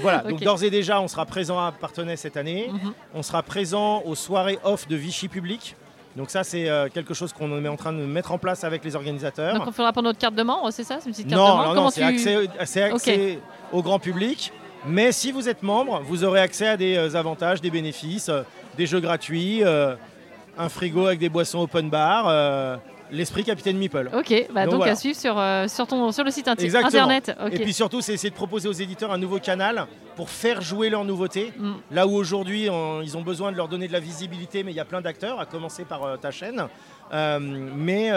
Voilà, donc d'ores et déjà, on sera présent à Partenay cette année. Mhm. On sera présent aux soirées off de Vichy Public. Donc ça, c'est euh, quelque chose qu'on est en train de mettre en place avec les organisateurs. Donc on fera pour notre carte de membre, c'est ça une petite carte non, de membre? non, non, c'est tu- accès, au grand public. Mais si vous êtes membre, vous aurez accès à des euh, avantages, des bénéfices, euh, des jeux gratuits, un frigo avec des boissons open bar, l'esprit Capitaine Meeple. Ok, bah Donc donc, voilà. à suivre sur, euh, sur, ton, sur le site inti- internet. Et puis surtout, c'est essayer de proposer aux éditeurs un nouveau canal pour faire jouer leurs nouveautés. Mm. Là où aujourd'hui, on- ils ont besoin de leur donner de la visibilité, mais il y a plein d'acteurs, à commencer par euh, ta chaîne. Euh, mais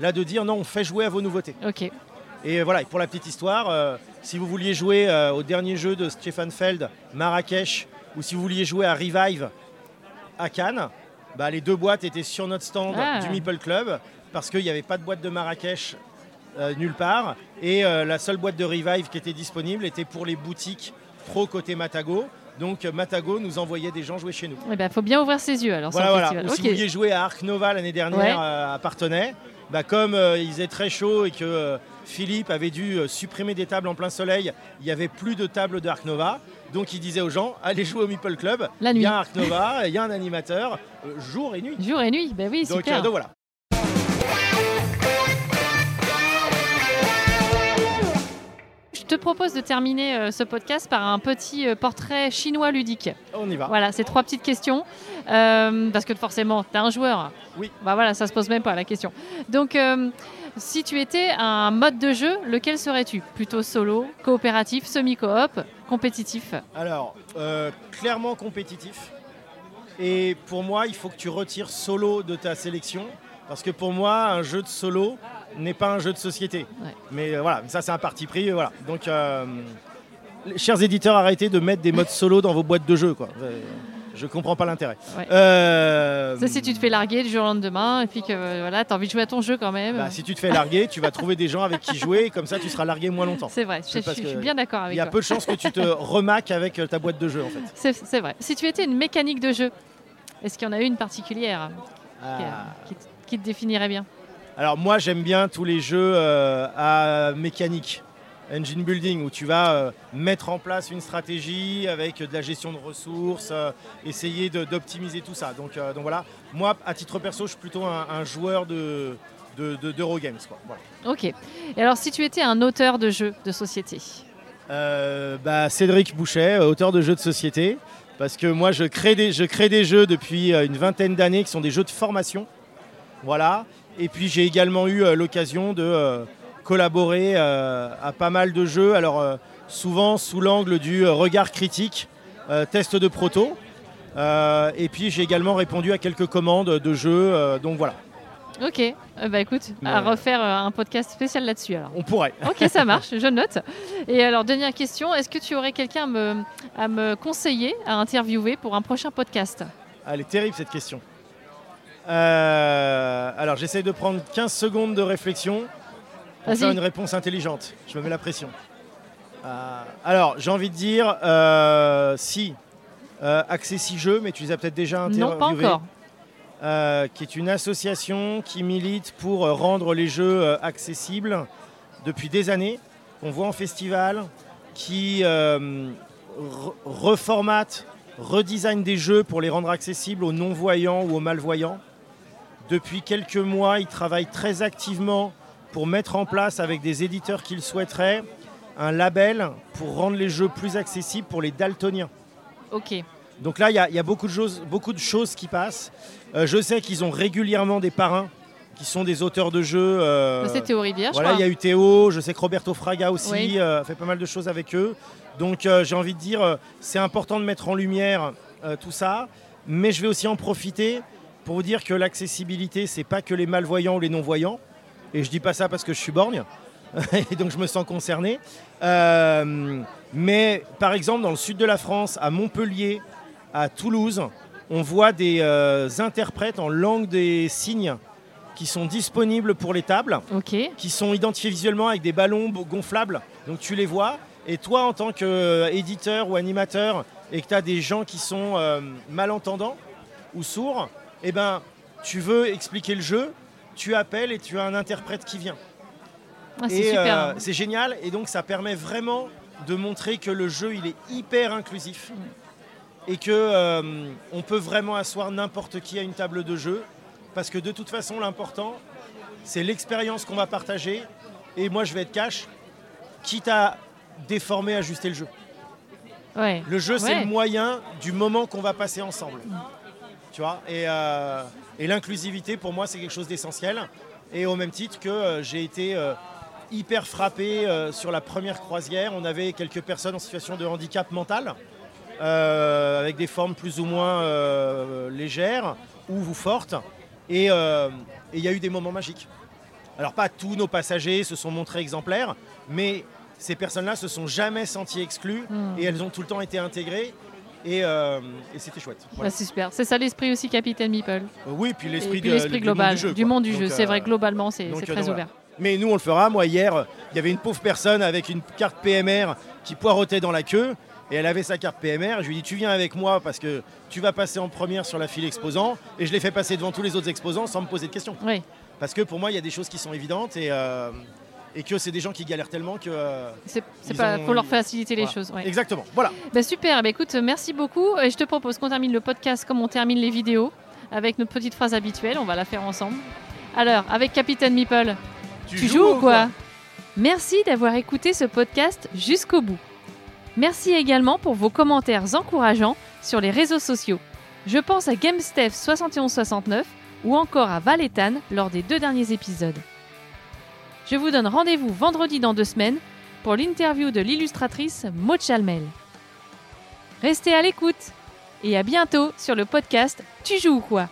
là, de dire non, on fait jouer à vos nouveautés. Ok. Et voilà, et pour la petite histoire, si vous vouliez jouer au dernier jeu de Stefan Feld, Marrakech, ou si vous vouliez jouer à Revive à Cannes, bah, les deux boîtes étaient sur notre stand Ah. du Meeple Club, parce qu'il n'y avait pas de boîte de Marrakech euh, nulle part. Et euh, la seule boîte de Revive qui était disponible était pour les boutiques pro côté Matago. Donc euh, Matago nous envoyait des gens jouer chez nous. Il faut bien ouvrir ses yeux alors Voilà, sur le voilà. festival. Ou si vous vouliez jouer à Arc Nova l'année dernière Ouais. euh, à Partenay, bah, comme il faisait très chaud et que Philippe avait dû supprimer des tables en plein soleil, il n'y avait plus de tables de Arc Nova. Donc il disait aux gens, allez jouer au Meeple Club. La Il y a un Arc Nova, il y a un animateur, euh, jour et nuit. Jour et nuit, bah oui, Donc, super. euh, donc voilà. Te propose de terminer euh, ce podcast par un petit euh, portrait chinois ludique. On y va. Voilà, c'est trois petites questions. Euh, parce que forcément, tu es un joueur. Oui. Bah voilà, ça se pose même pas la question. Donc, si tu étais un mode de jeu, lequel serais-tu? Plutôt solo, coopératif, semi-coop, compétitif? Alors, clairement compétitif. Et pour moi, il faut que tu retires solo de ta sélection. Parce que pour moi, un jeu de solo n'est pas un jeu de société. Ouais. Mais euh, voilà, ça c'est un parti pris. euh, Voilà. Donc, euh, chers éditeurs, arrêtez de mettre des modes solo dans vos boîtes de jeux. Quoi. Je comprends pas l'intérêt. Ouais. Ça, si tu te fais larguer du jour au lendemain et puis que voilà, t'as envie de jouer à ton jeu quand même. bah, si tu te fais larguer, tu vas trouver des gens avec qui jouer, et comme ça tu seras largué moins longtemps. c'est vrai, je, suis bien d'accord Il avec y a toi. peu de chances que tu te remaques avec ta boîte de jeu en fait. C'est vrai. Si tu étais une mécanique de jeu, est-ce qu'il y en a une particulière Ah. qui te définirait bien? Alors moi j'aime bien tous les jeux euh, à mécanique, engine building, où tu vas euh, mettre en place une stratégie avec de la gestion de ressources, euh, essayer d'optimiser tout ça. Donc, donc voilà, moi à titre perso je suis plutôt un, un joueur de de- de- d'Eurogames. Voilà. Ok. Et alors, si tu étais un auteur de jeux de société? Bah, Cédric Bouchet, auteur de jeux de société, parce que moi je crée des, je crée des jeux depuis une vingtaine d'années qui sont des jeux de formation. Voilà. Et puis j'ai également eu euh, l'occasion de euh, collaborer euh, à pas mal de jeux, alors souvent sous l'angle du regard critique, test de proto. Et puis j'ai également répondu à quelques commandes de jeux, donc voilà, Ok. Euh, bah écoute, à refaire un podcast spécial là-dessus alors. on pourrait. Ok, ça marche, je note. Et alors, dernière question, est-ce que tu aurais quelqu'un à me, à me conseiller, à interviewer pour un prochain podcast? Elle est terrible cette question. Euh, alors j'essaye de prendre 15 secondes de réflexion pour faire une réponse intelligente. Je me mets la pression. Euh, alors j'ai envie de dire euh, si Accessi Jeux, mais tu les as peut-être déjà interviewés. Non, pas encore. qui est une association qui milite pour rendre les jeux accessibles depuis des années, qu'on voit en festival, qui re- reformate, redesign des jeux pour les rendre accessibles aux non-voyants ou aux malvoyants. Depuis quelques mois, ils travaillent très activement pour mettre en place, avec des éditeurs qui le souhaiteraient, un label pour rendre les jeux plus accessibles pour les daltoniens. Ok. Donc là, il y, a- il y a beaucoup de choses, beaucoup de choses qui passent. Euh, je sais qu'ils ont régulièrement des parrains qui sont des auteurs de jeux. euh, C'est Théo Rivière, je voilà, il y a eu Théo, je sais que Roberto Fraga aussi Oui. euh, fait pas mal de choses avec eux. Donc euh, j'ai envie de dire, c'est important de mettre en lumière tout ça, mais je vais aussi en profiter pour vous dire que l'accessibilité, c'est pas que les malvoyants ou les non-voyants. Et je dis pas ça parce que je suis borgne, et donc je me sens concerné. Euh, mais par exemple, dans le sud de la France, à Montpellier, à Toulouse, on voit des euh, interprètes en langue des signes qui sont disponibles pour les tables qui sont identifiés visuellement avec des ballons gonflables. Donc tu les vois. Et toi, en tant qu'éditeur ou animateur, et que tu as des gens qui sont euh, malentendants ou sourds, eh ben, tu veux expliquer le jeu, tu appelles et tu as un interprète qui vient. Ah, c'est euh, c'est génial. Et donc ça permet vraiment de montrer que le jeu, il est hyper inclusif. Et que euh, on peut vraiment asseoir n'importe qui à une table de jeu. Parce que de toute façon, l'important, c'est l'expérience qu'on va partager. Et moi, je vais être cash, quitte à déformer, ajuster le jeu. Ouais. Le jeu, c'est le moyen du moment qu'on va passer ensemble. Tu vois Et, euh, et l'inclusivité, pour moi, c'est quelque chose d'essentiel. Et au même titre que euh, j'ai été euh, hyper frappé sur la première croisière, on avait quelques personnes en situation de handicap mental, avec des formes plus ou moins légères ou fortes. Et et il y a eu des moments magiques. Alors pas tous nos passagers se sont montrés exemplaires, mais ces personnes-là se sont jamais senties exclues Hmm. et elles ont tout le temps été intégrées et, euh, et c'était chouette. Voilà. Bah, c'est super. C'est ça l'esprit aussi, Capitaine Meeple. Euh, oui, puis Et l'esprit puis global, du monde du jeu. C'est euh, vrai, globalement, c'est euh, très donc, ouvert. Mais nous, on le fera. Moi, hier, il y avait une pauvre personne avec une carte PMR qui poireautait dans la queue. Et elle avait sa carte PMR. Je lui ai dit Tu viens avec moi parce que tu vas passer en première sur la file exposant. Et je l'ai fait passer devant tous les autres exposants sans me poser de questions. Oui, Parce que pour moi, il y a des choses qui sont évidentes et, euh, et que c'est des gens qui galèrent tellement que. euh, c'est pas. ont- faut leur faciliter les choses. ouais. Exactement. Voilà. Bah, super. Bah, écoute, merci beaucoup. Et je te propose qu'on termine le podcast comme on termine les vidéos, avec notre petite phrase habituelle. On va la faire ensemble. Alors, avec Capitaine Meeple, tu, joues ou quoi Merci d'avoir écouté ce podcast jusqu'au bout. Merci également pour vos commentaires encourageants sur les réseaux sociaux. Je pense à GameStef7169 ou encore à Valetane lors des deux derniers épisodes. Je vous donne rendez-vous vendredi dans deux semaines pour l'interview de l'illustratrice Maud Chalmel. Restez à l'écoute et à bientôt sur le podcast Tu joues ou quoi?